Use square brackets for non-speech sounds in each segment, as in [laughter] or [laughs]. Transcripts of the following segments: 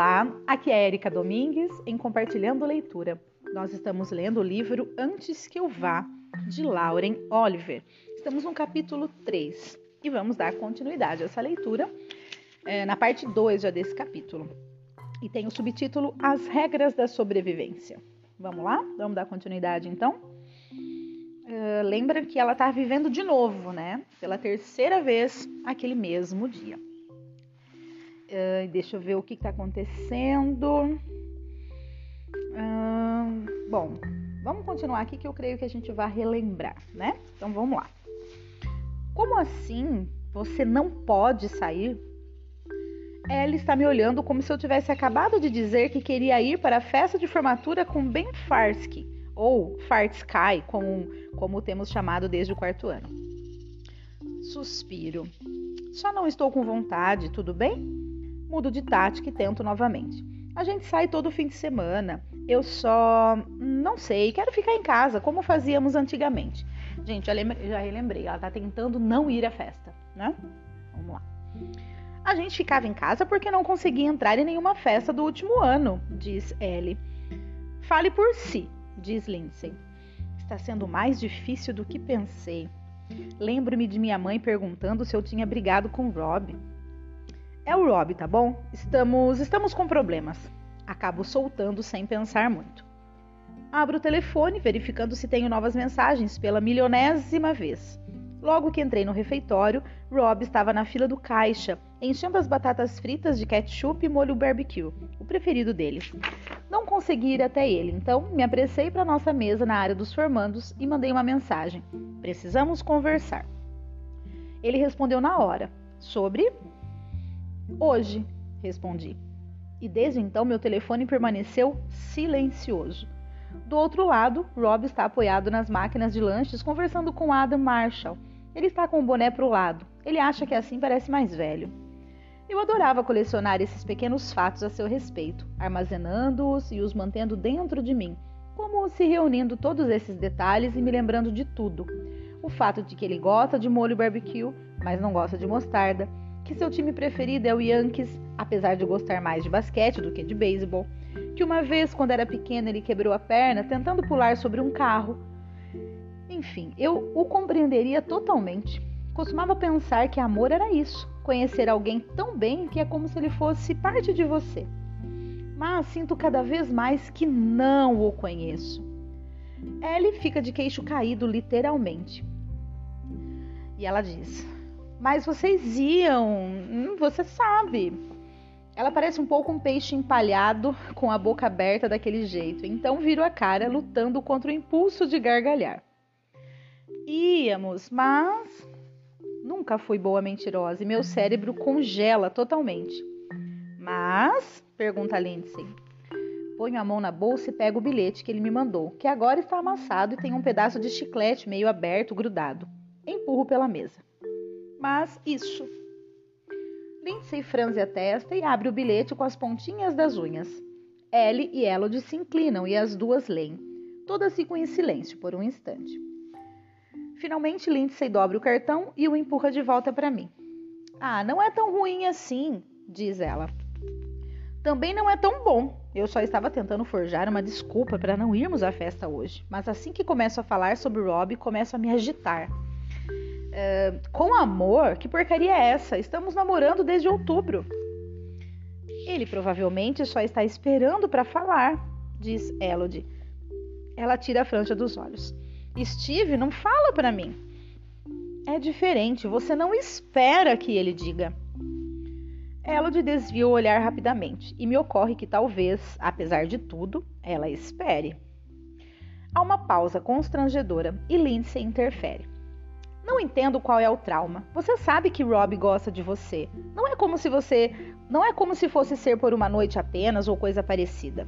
Olá, aqui é Erika Domingues em Compartilhando Leitura. Nós estamos lendo o livro Antes que eu vá, de Lauren Oliver. Estamos no capítulo 3 e vamos dar continuidade a essa leitura é, na parte 2 já desse capítulo. E tem o subtítulo As Regras da Sobrevivência. Vamos lá? Vamos dar continuidade então? Uh, lembra que ela está vivendo de novo, né? Pela terceira vez aquele mesmo dia. Uh, deixa eu ver o que está acontecendo. Uh, bom, vamos continuar aqui que eu creio que a gente vai relembrar, né? Então vamos lá. Como assim você não pode sair? Ela está me olhando como se eu tivesse acabado de dizer que queria ir para a festa de formatura com Ben Farsky, ou Fartsky, como, como temos chamado desde o quarto ano. Suspiro. Só não estou com vontade, tudo bem? Mudo de tática e tento novamente. A gente sai todo fim de semana. Eu só não sei, quero ficar em casa, como fazíamos antigamente. Gente, já, lembrei, já relembrei, ela tá tentando não ir à festa, né? Vamos lá. A gente ficava em casa porque não conseguia entrar em nenhuma festa do último ano, diz Ellie. Fale por si, diz Lindsay. Está sendo mais difícil do que pensei. Lembro-me de minha mãe perguntando se eu tinha brigado com Rob. É o Rob, tá bom? Estamos, estamos com problemas. Acabo soltando sem pensar muito. Abro o telefone, verificando se tenho novas mensagens pela milionésima vez. Logo que entrei no refeitório, Rob estava na fila do caixa, enchendo as batatas fritas de ketchup e molho barbecue, o preferido dele. Não consegui ir até ele, então me apressei para nossa mesa na área dos formandos e mandei uma mensagem. Precisamos conversar. Ele respondeu na hora. Sobre Hoje, respondi. E desde então meu telefone permaneceu silencioso. Do outro lado, Rob está apoiado nas máquinas de lanches conversando com Adam Marshall. Ele está com o boné para o lado. Ele acha que assim parece mais velho. Eu adorava colecionar esses pequenos fatos a seu respeito, armazenando-os e os mantendo dentro de mim, como se reunindo todos esses detalhes e me lembrando de tudo. O fato de que ele gosta de molho barbecue, mas não gosta de mostarda, que seu time preferido é o Yankees, apesar de gostar mais de basquete do que de beisebol, que uma vez, quando era pequeno, ele quebrou a perna tentando pular sobre um carro. Enfim, eu o compreenderia totalmente. Costumava pensar que amor era isso, conhecer alguém tão bem que é como se ele fosse parte de você. Mas sinto cada vez mais que não o conheço. Ellie fica de queixo caído, literalmente. E ela diz: mas vocês iam, hum, você sabe. Ela parece um pouco um peixe empalhado com a boca aberta daquele jeito, então viro a cara lutando contra o impulso de gargalhar. Íamos, mas nunca fui boa mentirosa e meu cérebro congela totalmente. Mas, pergunta Lindsay, ponho a mão na bolsa e pego o bilhete que ele me mandou, que agora está amassado e tem um pedaço de chiclete meio aberto grudado. Empurro pela mesa mas isso. Lindsay franze a testa e abre o bilhete com as pontinhas das unhas. Ellie e Elodie se inclinam e as duas leem. Todas ficam em silêncio por um instante. Finalmente, Lindsay dobra o cartão e o empurra de volta para mim. Ah, não é tão ruim assim, diz ela. Também não é tão bom. Eu só estava tentando forjar uma desculpa para não irmos à festa hoje, mas assim que começo a falar sobre Rob, começo a me agitar. É, com amor? Que porcaria é essa? Estamos namorando desde outubro. Ele provavelmente só está esperando para falar, diz Elodie. Ela tira a franja dos olhos. Steve, não fala para mim. É diferente, você não espera que ele diga. Elodie desvia o olhar rapidamente e me ocorre que talvez, apesar de tudo, ela espere. Há uma pausa constrangedora e Lindsay interfere. Não entendo qual é o trauma. Você sabe que Rob gosta de você. Não é como se você, não é como se fosse ser por uma noite apenas ou coisa parecida.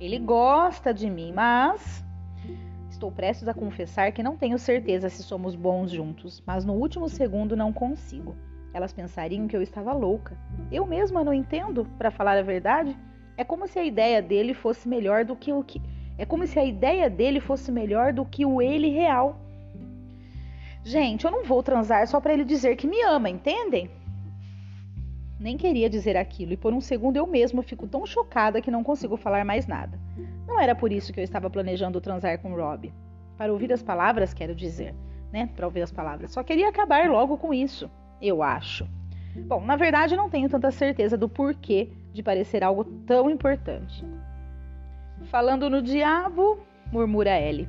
Ele gosta de mim, mas estou prestes a confessar que não tenho certeza se somos bons juntos, mas no último segundo não consigo. Elas pensariam que eu estava louca. Eu mesma não entendo, para falar a verdade. É como se a ideia dele fosse melhor do que o que é como se a ideia dele fosse melhor do que o ele real. Gente, eu não vou transar só para ele dizer que me ama, entendem? Nem queria dizer aquilo e por um segundo eu mesmo fico tão chocada que não consigo falar mais nada. Não era por isso que eu estava planejando transar com Rob. Para ouvir as palavras, quero dizer, né? Para ouvir as palavras. Só queria acabar logo com isso, eu acho. Bom, na verdade não tenho tanta certeza do porquê de parecer algo tão importante. Falando no diabo, murmura Ellie.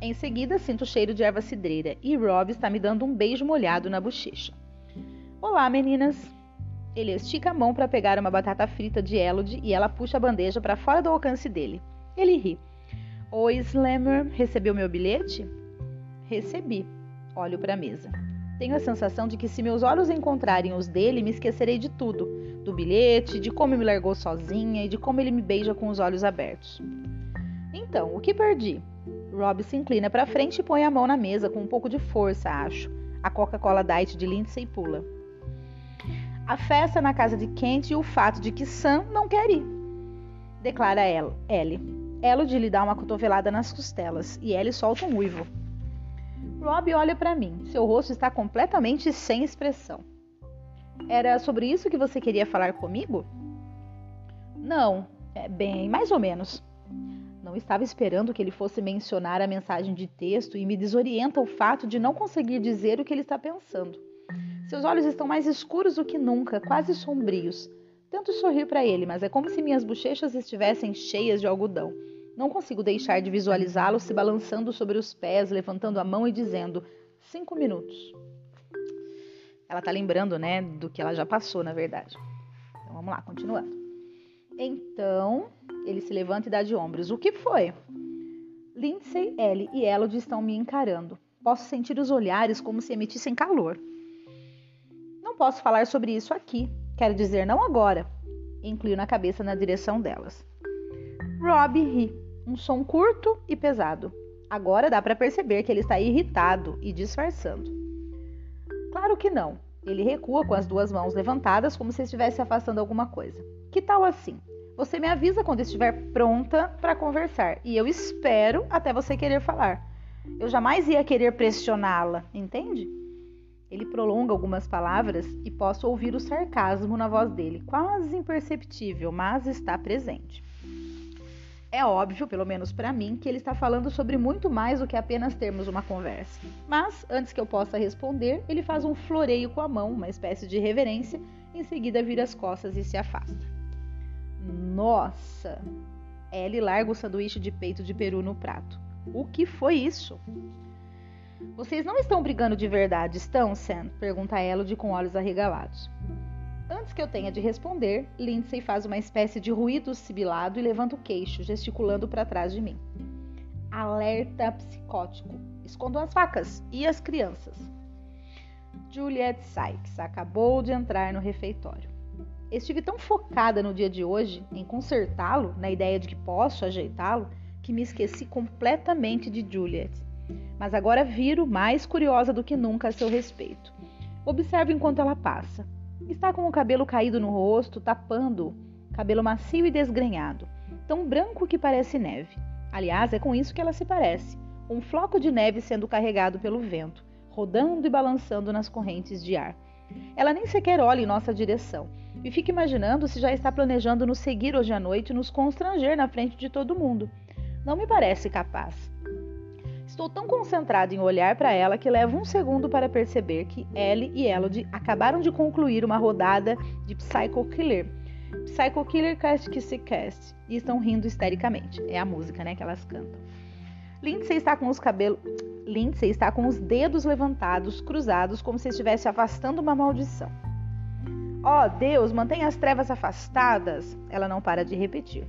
Em seguida, sinto o cheiro de erva cidreira e Rob está me dando um beijo molhado na bochecha. Olá, meninas. Ele estica a mão para pegar uma batata frita de Elodie e ela puxa a bandeja para fora do alcance dele. Ele ri. Oi, Slammer, recebeu meu bilhete? Recebi. Olho para a mesa. Tenho a sensação de que se meus olhos encontrarem os dele, me esquecerei de tudo: do bilhete, de como me largou sozinha e de como ele me beija com os olhos abertos. Então, o que perdi? Rob se inclina para frente e põe a mão na mesa com um pouco de força, acho. A Coca-Cola Diet de Lindsay pula a festa na casa de Kent e o fato de que Sam não quer ir. Declara Ellie. Elodie lhe dá uma cotovelada nas costelas e Ellie solta um uivo. Rob olha para mim. Seu rosto está completamente sem expressão. Era sobre isso que você queria falar comigo? Não, é bem, mais ou menos. Não estava esperando que ele fosse mencionar a mensagem de texto e me desorienta o fato de não conseguir dizer o que ele está pensando. Seus olhos estão mais escuros do que nunca, quase sombrios. Tento sorrir para ele, mas é como se minhas bochechas estivessem cheias de algodão. Não consigo deixar de visualizá-lo se balançando sobre os pés, levantando a mão e dizendo: cinco minutos. Ela tá lembrando, né, do que ela já passou, na verdade. Então vamos lá, continuando. Então, ele se levanta e dá de ombros. O que foi? Lindsay, Ellie e Elodie estão me encarando. Posso sentir os olhares como se emitissem calor posso falar sobre isso aqui. Quero dizer, não agora. Inclino na cabeça na direção delas. Rob ri, um som curto e pesado. Agora dá para perceber que ele está irritado e disfarçando. Claro que não. Ele recua com as duas mãos levantadas, como se estivesse afastando alguma coisa. Que tal assim? Você me avisa quando estiver pronta para conversar e eu espero até você querer falar. Eu jamais ia querer pressioná-la, entende? Ele prolonga algumas palavras e posso ouvir o sarcasmo na voz dele, quase imperceptível, mas está presente. É óbvio, pelo menos para mim, que ele está falando sobre muito mais do que apenas termos uma conversa. Mas, antes que eu possa responder, ele faz um floreio com a mão, uma espécie de reverência, em seguida vira as costas e se afasta. Nossa! Ellie larga o sanduíche de peito de peru no prato. O que foi isso? Vocês não estão brigando de verdade, estão, Sam? Pergunta Elodie com olhos arregalados. Antes que eu tenha de responder, Lindsay faz uma espécie de ruído sibilado e levanta o queixo, gesticulando para trás de mim. Alerta psicótico. Escondo as facas e as crianças. Juliet Sykes acabou de entrar no refeitório. Estive tão focada no dia de hoje em consertá-lo, na ideia de que posso ajeitá-lo, que me esqueci completamente de Juliet mas agora viro mais curiosa do que nunca a seu respeito. Observo enquanto ela passa. Está com o cabelo caído no rosto, tapando-o, cabelo macio e desgrenhado, tão branco que parece neve. Aliás, é com isso que ela se parece: um floco de neve sendo carregado pelo vento, rodando e balançando nas correntes de ar. Ela nem sequer olha em nossa direção e fica imaginando se já está planejando nos seguir hoje à noite e nos constranger na frente de todo mundo. Não me parece capaz. Estou tão concentrado em olhar para ela que levo um segundo para perceber que Ellie e Elodie acabaram de concluir uma rodada de Psycho Killer. Psycho Killer Cast Kiss Cast. E estão rindo histericamente. É a música, né, que elas cantam. Lindsay está com os cabelos. Lindsay está com os dedos levantados, cruzados, como se estivesse afastando uma maldição. Oh, Deus, mantenha as trevas afastadas! Ela não para de repetir.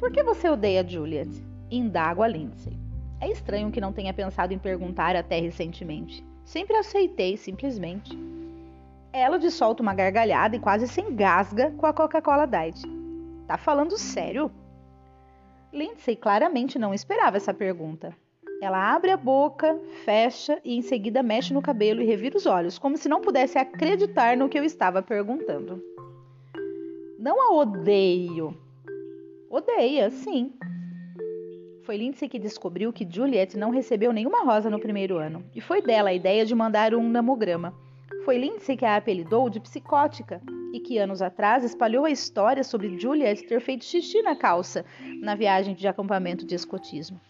Por que você odeia Juliet? Indago a Lindsay. É estranho que não tenha pensado em perguntar até recentemente. Sempre aceitei, simplesmente. Ela solta uma gargalhada e quase se engasga com a Coca-Cola Diet. Tá falando sério? Lindsay claramente não esperava essa pergunta. Ela abre a boca, fecha e em seguida mexe no cabelo e revira os olhos, como se não pudesse acreditar no que eu estava perguntando. Não a odeio. Odeia, sim. Foi Lindsay que descobriu que Juliet não recebeu nenhuma rosa no primeiro ano, e foi dela a ideia de mandar um namograma. Foi Lindsay que a apelidou de psicótica e que anos atrás espalhou a história sobre Juliet ter feito xixi na calça na viagem de acampamento de escotismo.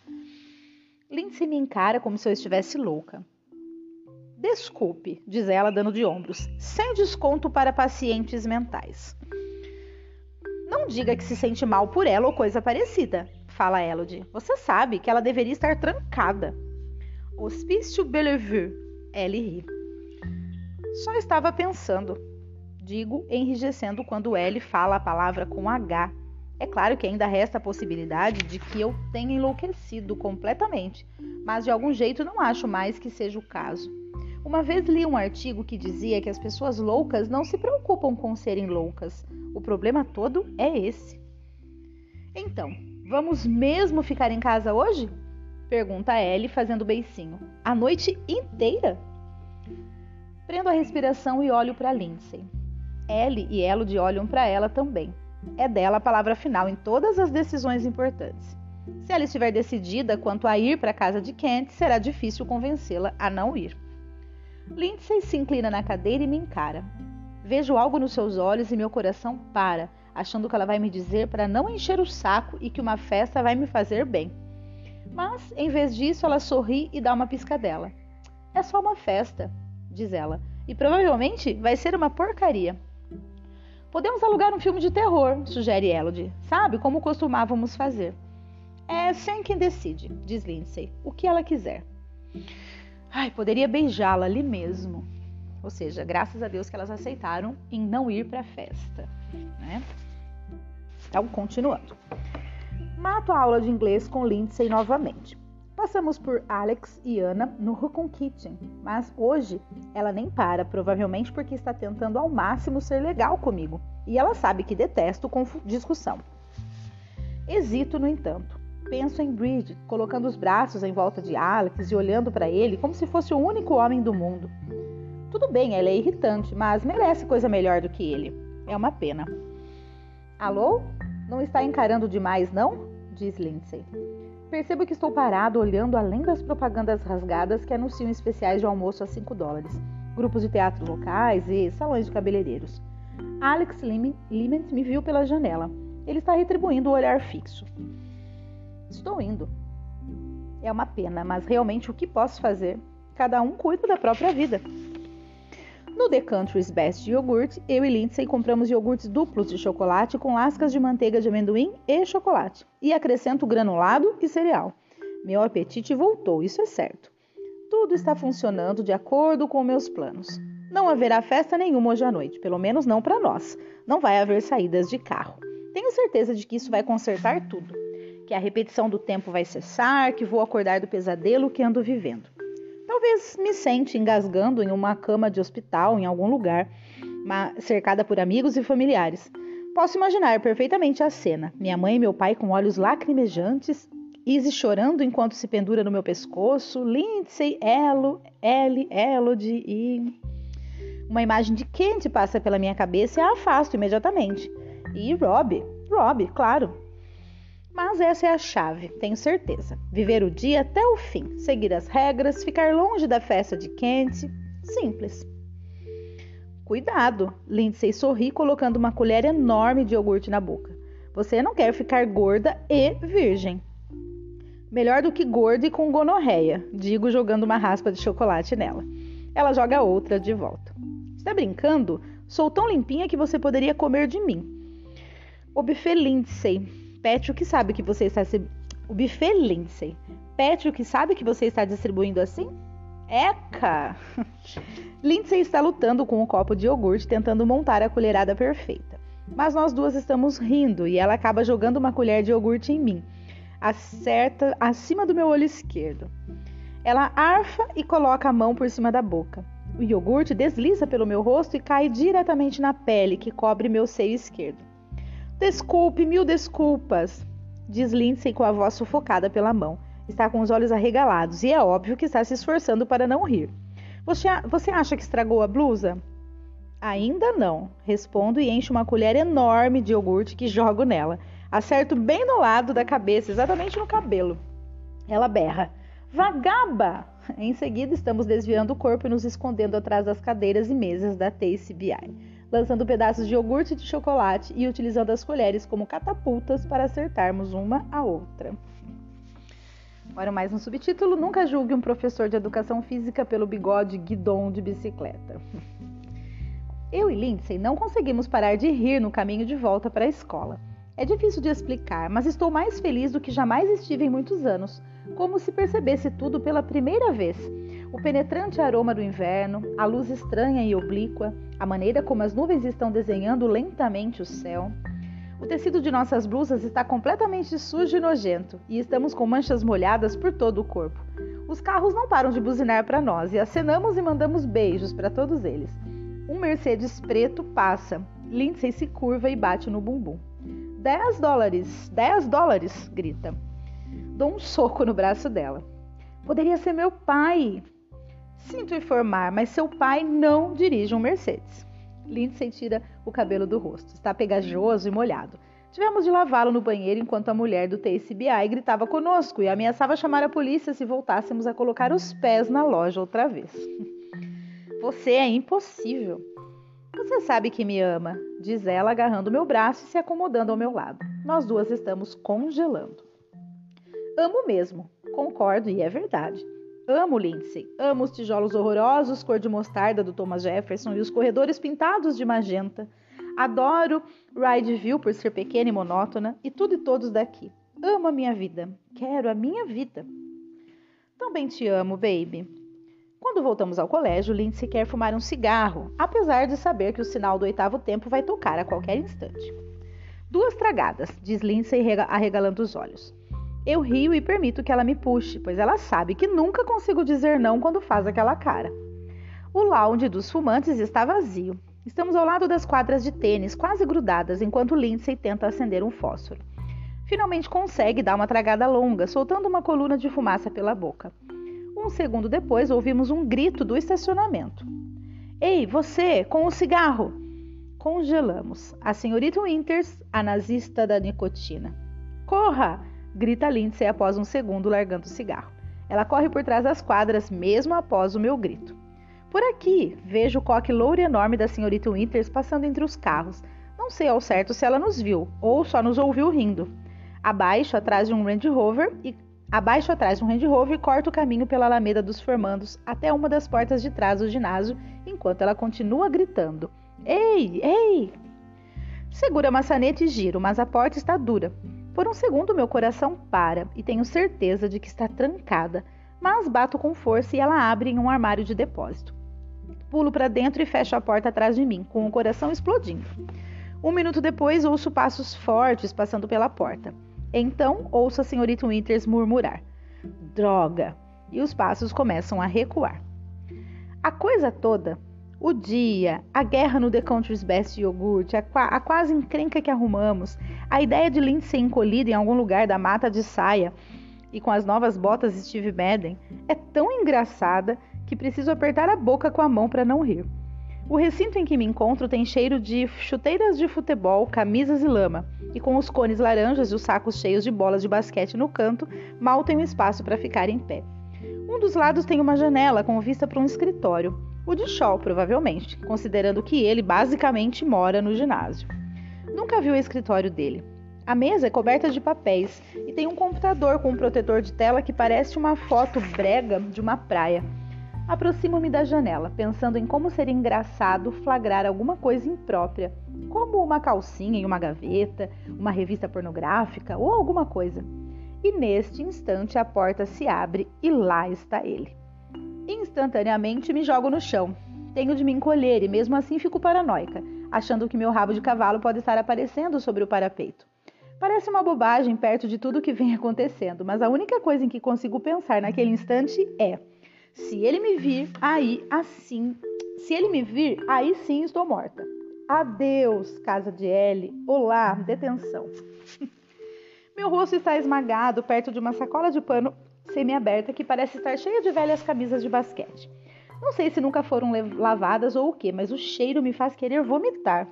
Lindsay me encara como se eu estivesse louca. Desculpe, diz ela dando de ombros, sem desconto para pacientes mentais. Não diga que se sente mal por ela ou coisa parecida, fala Elodie. Você sabe que ela deveria estar trancada. Hospício Bellevue. Ellie ri. Só estava pensando. Digo, enrijecendo quando Ellie fala a palavra com H. É claro que ainda resta a possibilidade de que eu tenha enlouquecido completamente, mas de algum jeito não acho mais que seja o caso. Uma vez li um artigo que dizia que as pessoas loucas não se preocupam com serem loucas. O problema todo é esse. Então, vamos mesmo ficar em casa hoje? Pergunta Ellie fazendo beicinho. A noite inteira? Prendo a respiração e olho para Lindsay. Ellie e Elodie olham para ela também. É dela a palavra final em todas as decisões importantes. Se ela estiver decidida quanto a ir para a casa de Kent, será difícil convencê-la a não ir. Lindsay se inclina na cadeira e me encara. Vejo algo nos seus olhos e meu coração para, achando que ela vai me dizer para não encher o saco e que uma festa vai me fazer bem. Mas, em vez disso, ela sorri e dá uma piscadela. É só uma festa, diz ela, e provavelmente vai ser uma porcaria. Podemos alugar um filme de terror, sugere Elodie. Sabe como costumávamos fazer? É sem quem decide, diz Lindsay. O que ela quiser. Ai, poderia beijá-la ali mesmo. Ou seja, graças a Deus que elas aceitaram em não ir para a festa. Né? Então, continuando. Mato a aula de inglês com Lindsay novamente. Passamos por Alex e Ana no Rukun Kitchen, mas hoje ela nem para, provavelmente porque está tentando ao máximo ser legal comigo e ela sabe que detesto discussão. Hesito, no entanto. Penso em Bridget, colocando os braços em volta de Alex e olhando para ele como se fosse o único homem do mundo. Tudo bem, ela é irritante, mas merece coisa melhor do que ele. É uma pena. Alô? Não está encarando demais, não? Diz Lindsay. Percebo que estou parado olhando além das propagandas rasgadas que anunciam especiais de almoço a 5 dólares, grupos de teatro locais e salões de cabeleireiros. Alex Lement me viu pela janela. Ele está retribuindo o olhar fixo. Estou indo. É uma pena, mas realmente o que posso fazer? Cada um cuida da própria vida. No The Country's Best Yogurt, eu e Lindsay compramos iogurtes duplos de chocolate com lascas de manteiga de amendoim e chocolate. E acrescento granulado e cereal. Meu apetite voltou, isso é certo. Tudo está funcionando de acordo com meus planos. Não haverá festa nenhuma hoje à noite, pelo menos não para nós. Não vai haver saídas de carro. Tenho certeza de que isso vai consertar tudo. Que a repetição do tempo vai cessar, que vou acordar do pesadelo que ando vivendo. Talvez me sente engasgando em uma cama de hospital em algum lugar, cercada por amigos e familiares. Posso imaginar perfeitamente a cena: minha mãe e meu pai com olhos lacrimejantes, Izzy chorando enquanto se pendura no meu pescoço, Lindsay, Elo, Ellie, Elodie e. Uma imagem de Kent passa pela minha cabeça e a afasto imediatamente. E Rob, Rob, claro, mas essa é a chave, tenho certeza. Viver o dia até o fim, seguir as regras, ficar longe da festa de Kent. Simples. Cuidado, Lindsay sorri colocando uma colher enorme de iogurte na boca. Você não quer ficar gorda e virgem. Melhor do que gorda e com gonorreia, digo jogando uma raspa de chocolate nela. Ela joga outra de volta. Está brincando? Sou tão limpinha que você poderia comer de mim. O buffet Lindsay Que sabe que você está se... o buffet Lindsay. Que sabe que você está distribuindo assim? Eca! [laughs] Lindsay está lutando com o um copo de iogurte tentando montar a colherada perfeita. Mas nós duas estamos rindo e ela acaba jogando uma colher de iogurte em mim, acerta acima do meu olho esquerdo. Ela arfa e coloca a mão por cima da boca. O iogurte desliza pelo meu rosto e cai diretamente na pele que cobre meu seio esquerdo. Desculpe, mil desculpas, diz Lindsay com a voz sufocada pela mão. Está com os olhos arregalados e é óbvio que está se esforçando para não rir. Você, você acha que estragou a blusa? Ainda não, respondo e encho uma colher enorme de iogurte que jogo nela. Acerto bem no lado da cabeça, exatamente no cabelo. Ela berra: Vagaba! Em seguida, estamos desviando o corpo e nos escondendo atrás das cadeiras e mesas da TCBI, lançando pedaços de iogurte de chocolate e utilizando as colheres como catapultas para acertarmos uma a outra. Ora, mais um subtítulo: Nunca julgue um professor de educação física pelo bigode guidon de bicicleta. [laughs] Eu e Lindsay não conseguimos parar de rir no caminho de volta para a escola. É difícil de explicar, mas estou mais feliz do que jamais estive em muitos anos, como se percebesse tudo pela primeira vez. O penetrante aroma do inverno, a luz estranha e oblíqua, a maneira como as nuvens estão desenhando lentamente o céu. O tecido de nossas blusas está completamente sujo e nojento, e estamos com manchas molhadas por todo o corpo. Os carros não param de buzinar para nós e acenamos e mandamos beijos para todos eles. Um Mercedes preto passa. Lindsay se curva e bate no bumbum. 10 dólares, 10 dólares, grita. Dou um soco no braço dela. Poderia ser meu pai. Sinto informar, mas seu pai não dirige um Mercedes. Lindsay tira o cabelo do rosto. Está pegajoso e molhado. Tivemos de lavá-lo no banheiro enquanto a mulher do TCBI gritava conosco e ameaçava chamar a polícia se voltássemos a colocar os pés na loja outra vez. [laughs] Você é impossível. Você sabe que me ama, diz ela, agarrando meu braço e se acomodando ao meu lado. Nós duas estamos congelando. Amo mesmo, concordo e é verdade. Amo Lindsay, amo os tijolos horrorosos cor de mostarda do Thomas Jefferson e os corredores pintados de magenta. Adoro Rydeville por ser pequena e monótona e tudo e todos daqui. Amo a minha vida. Quero a minha vida. Também te amo, baby. Quando voltamos ao colégio, Lindsay quer fumar um cigarro, apesar de saber que o sinal do oitavo tempo vai tocar a qualquer instante. Duas tragadas, diz Lindsay arregalando os olhos. Eu rio e permito que ela me puxe, pois ela sabe que nunca consigo dizer não quando faz aquela cara. O lounge dos fumantes está vazio. Estamos ao lado das quadras de tênis, quase grudadas, enquanto Lindsay tenta acender um fósforo. Finalmente consegue dar uma tragada longa, soltando uma coluna de fumaça pela boca. Um segundo depois, ouvimos um grito do estacionamento. Ei, você, com o cigarro! Congelamos. A senhorita Winters, a nazista da nicotina. Corra! Grita Lindsay após um segundo, largando o cigarro. Ela corre por trás das quadras, mesmo após o meu grito. Por aqui, vejo o coque louro enorme da senhorita Winters passando entre os carros. Não sei ao certo se ela nos viu ou só nos ouviu rindo. Abaixo, atrás de um Range Rover e Abaixo atrás um Range Rover corta o caminho pela Alameda dos Formandos até uma das portas de trás do ginásio, enquanto ela continua gritando: Ei, ei! Segura a maçaneta e giro, mas a porta está dura. Por um segundo meu coração para e tenho certeza de que está trancada, mas bato com força e ela abre em um armário de depósito. Pulo para dentro e fecho a porta atrás de mim, com o coração explodindo. Um minuto depois ouço passos fortes passando pela porta. Então ouço a senhorita Winters murmurar: Droga! E os passos começam a recuar. A coisa toda, o dia, a guerra no The Country's Best Yogurt, a, a quase encrenca que arrumamos, a ideia de Lindsay encolhida em algum lugar da mata de saia e com as novas botas Steve Madden é tão engraçada que preciso apertar a boca com a mão para não rir. O recinto em que me encontro tem cheiro de chuteiras de futebol, camisas e lama, e com os cones laranjas e os sacos cheios de bolas de basquete no canto, mal tenho espaço para ficar em pé. Um dos lados tem uma janela com vista para um escritório, o de Shaw, provavelmente, considerando que ele basicamente mora no ginásio. Nunca vi o escritório dele. A mesa é coberta de papéis e tem um computador com um protetor de tela que parece uma foto brega de uma praia. Aproximo-me da janela, pensando em como seria engraçado flagrar alguma coisa imprópria, como uma calcinha em uma gaveta, uma revista pornográfica ou alguma coisa. E neste instante a porta se abre e lá está ele. Instantaneamente me jogo no chão. Tenho de me encolher e mesmo assim fico paranoica, achando que meu rabo de cavalo pode estar aparecendo sobre o parapeito. Parece uma bobagem perto de tudo que vem acontecendo, mas a única coisa em que consigo pensar naquele instante é se ele me vir, aí assim, se ele me vir, aí sim estou morta. Adeus, casa de L. Olá, detenção. [laughs] Meu rosto está esmagado perto de uma sacola de pano semi-aberta que parece estar cheia de velhas camisas de basquete. Não sei se nunca foram lavadas ou o que, mas o cheiro me faz querer vomitar.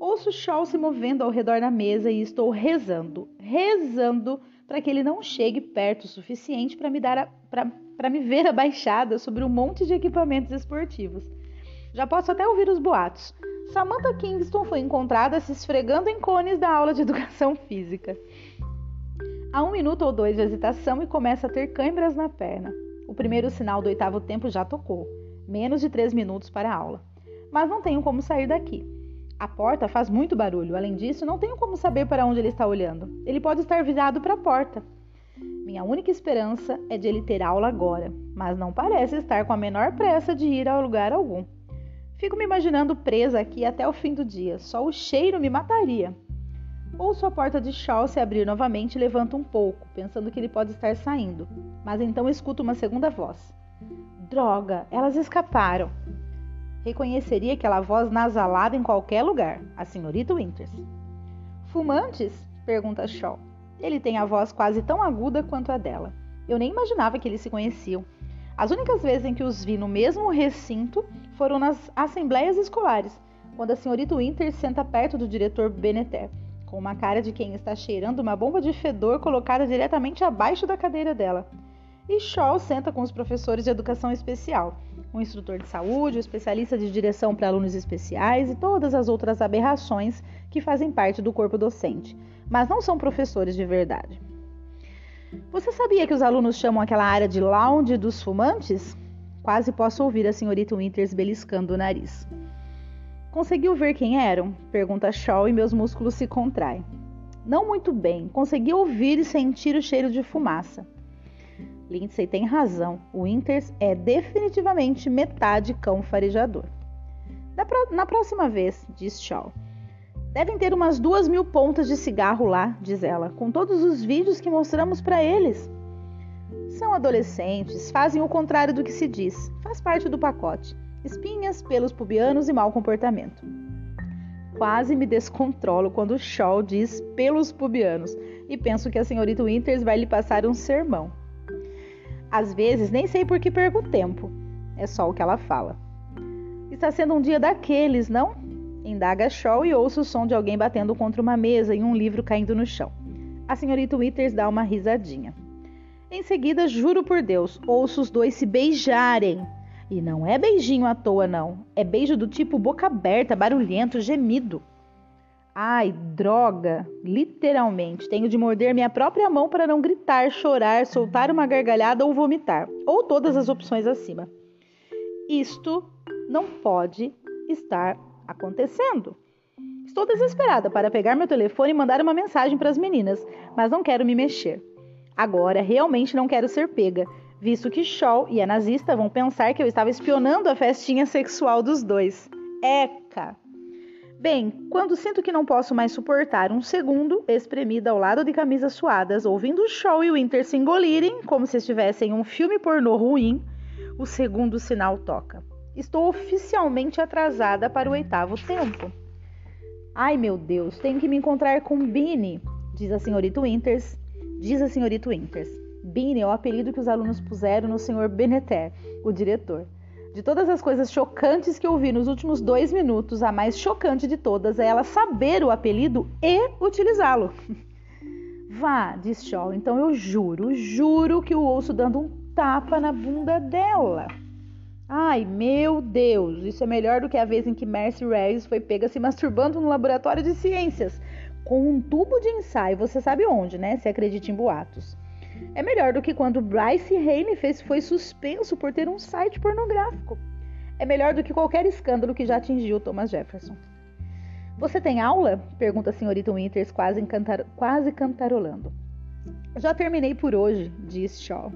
Ouço Shaw se movendo ao redor da mesa e estou rezando, rezando para que ele não chegue perto o suficiente para me dar para me ver abaixada sobre um monte de equipamentos esportivos. Já posso até ouvir os boatos. Samantha Kingston foi encontrada se esfregando em cones da aula de educação física. Há um minuto ou dois de hesitação e começa a ter câimbras na perna. O primeiro sinal do oitavo tempo já tocou. Menos de três minutos para a aula. Mas não tenho como sair daqui. A porta faz muito barulho. Além disso, não tenho como saber para onde ele está olhando. Ele pode estar virado para a porta. Minha única esperança é de ele ter aula agora, mas não parece estar com a menor pressa de ir a lugar algum. Fico me imaginando presa aqui até o fim do dia. Só o cheiro me mataria. Ouço a porta de Shaw se abrir novamente e levanto um pouco, pensando que ele pode estar saindo. Mas então escuto uma segunda voz. Droga, elas escaparam. Reconheceria aquela voz nasalada em qualquer lugar, a senhorita Winters. Fumantes? pergunta Shaw. Ele tem a voz quase tão aguda quanto a dela. Eu nem imaginava que eles se conheciam. As únicas vezes em que os vi no mesmo recinto foram nas assembleias escolares, quando a senhorita Winter senta perto do diretor Beneter, com uma cara de quem está cheirando uma bomba de fedor colocada diretamente abaixo da cadeira dela. E Shaw senta com os professores de educação especial, um instrutor de saúde, um especialista de direção para alunos especiais e todas as outras aberrações que fazem parte do corpo docente, mas não são professores de verdade. Você sabia que os alunos chamam aquela área de lounge dos fumantes? Quase posso ouvir a senhorita Winters beliscando o nariz. Conseguiu ver quem eram? Pergunta Shaw e meus músculos se contraem. Não muito bem. Consegui ouvir e sentir o cheiro de fumaça. Lindsay tem razão. O Winters é definitivamente metade cão farejador. Na próxima vez, diz Shaw. Devem ter umas duas mil pontas de cigarro lá, diz ela, com todos os vídeos que mostramos para eles. São adolescentes, fazem o contrário do que se diz. Faz parte do pacote. Espinhas, pelos pubianos e mau comportamento. Quase me descontrolo quando Shaw diz pelos pubianos e penso que a senhorita Winters vai lhe passar um sermão. Às vezes nem sei por que perco tempo. É só o que ela fala. Está sendo um dia daqueles, não? Indaga Shaw e ouço o som de alguém batendo contra uma mesa e um livro caindo no chão. A senhorita Winters dá uma risadinha. Em seguida, juro por Deus, ouço os dois se beijarem. E não é beijinho à toa, não. É beijo do tipo boca aberta, barulhento, gemido. Ai, droga! Literalmente, tenho de morder minha própria mão para não gritar, chorar, soltar uma gargalhada ou vomitar. Ou todas as opções acima. Isto não pode estar acontecendo. Estou desesperada para pegar meu telefone e mandar uma mensagem para as meninas, mas não quero me mexer. Agora, realmente não quero ser pega, visto que Shaw e a nazista vão pensar que eu estava espionando a festinha sexual dos dois. Eca! Bem, quando sinto que não posso mais suportar um segundo, espremida ao lado de camisas suadas, ouvindo Shaw e Winter se engolirem como se estivessem em um filme pornô ruim, o segundo sinal toca. Estou oficialmente atrasada para o oitavo tempo. Ai meu Deus, tenho que me encontrar com Beanie, diz a senhorita Winters. Diz a senhorita Winters. Beanie é o apelido que os alunos puseram no senhor Beneter, o diretor. De todas as coisas chocantes que eu nos últimos dois minutos, a mais chocante de todas é ela saber o apelido e utilizá-lo. [laughs] Vá, diz Shaw, então eu juro, juro que o ouço dando um tapa na bunda dela. Ai, meu Deus, isso é melhor do que a vez em que Mercy Reyes foi pega se masturbando no laboratório de ciências com um tubo de ensaio, você sabe onde, né? Se acredita em boatos. É melhor do que quando Bryce Hayne fez, foi suspenso por ter um site pornográfico. É melhor do que qualquer escândalo que já atingiu Thomas Jefferson. Você tem aula? Pergunta a senhorita Winters, quase, encantar, quase cantarolando. Já terminei por hoje, diz Shaw.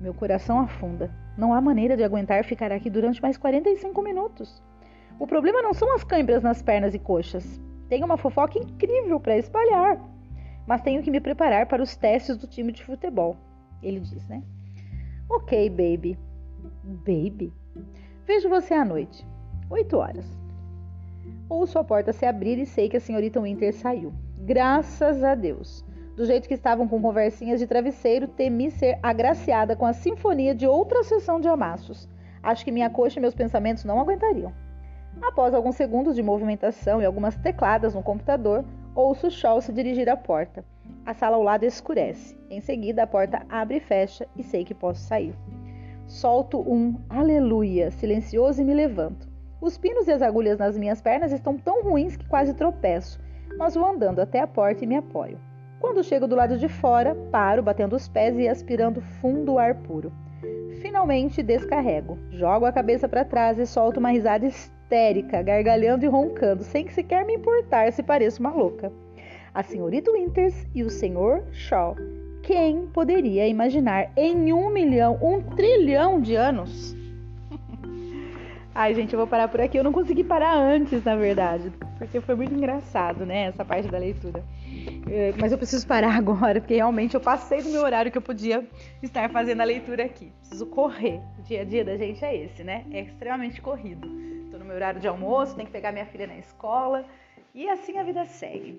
Meu coração afunda. Não há maneira de aguentar ficar aqui durante mais 45 minutos. O problema não são as câimbras nas pernas e coxas. Tenho uma fofoca incrível para espalhar mas tenho que me preparar para os testes do time de futebol. Ele diz, né? Ok, baby. Baby? Vejo você à noite. Oito horas. Ouço a porta se abrir e sei que a senhorita Winter saiu. Graças a Deus. Do jeito que estavam com conversinhas de travesseiro, temi ser agraciada com a sinfonia de outra sessão de amassos. Acho que minha coxa e meus pensamentos não aguentariam. Após alguns segundos de movimentação e algumas tecladas no computador, Ouço Shaw se dirigir à porta. A sala ao lado escurece. Em seguida, a porta abre e fecha e sei que posso sair. Solto um aleluia silencioso e me levanto. Os pinos e as agulhas nas minhas pernas estão tão ruins que quase tropeço, mas vou andando até a porta e me apoio. Quando chego do lado de fora, paro, batendo os pés e aspirando fundo ar puro. Finalmente descarrego, jogo a cabeça para trás e solto uma risada histérica, gargalhando e roncando, sem que sequer me importar se pareço uma louca. A senhorita Winters e o senhor Shaw. Quem poderia imaginar em um milhão, um trilhão de anos? Ai, gente, eu vou parar por aqui. Eu não consegui parar antes, na verdade, porque foi muito engraçado, né? Essa parte da leitura. É, mas eu preciso parar [laughs] agora, porque realmente eu passei do meu horário que eu podia estar fazendo a leitura aqui. Preciso correr. O dia a dia da gente é esse, né? É extremamente corrido. No meu horário de almoço, tenho que pegar minha filha na escola e assim a vida segue.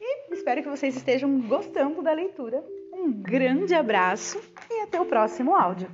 E espero que vocês estejam gostando da leitura. Um grande abraço e até o próximo áudio.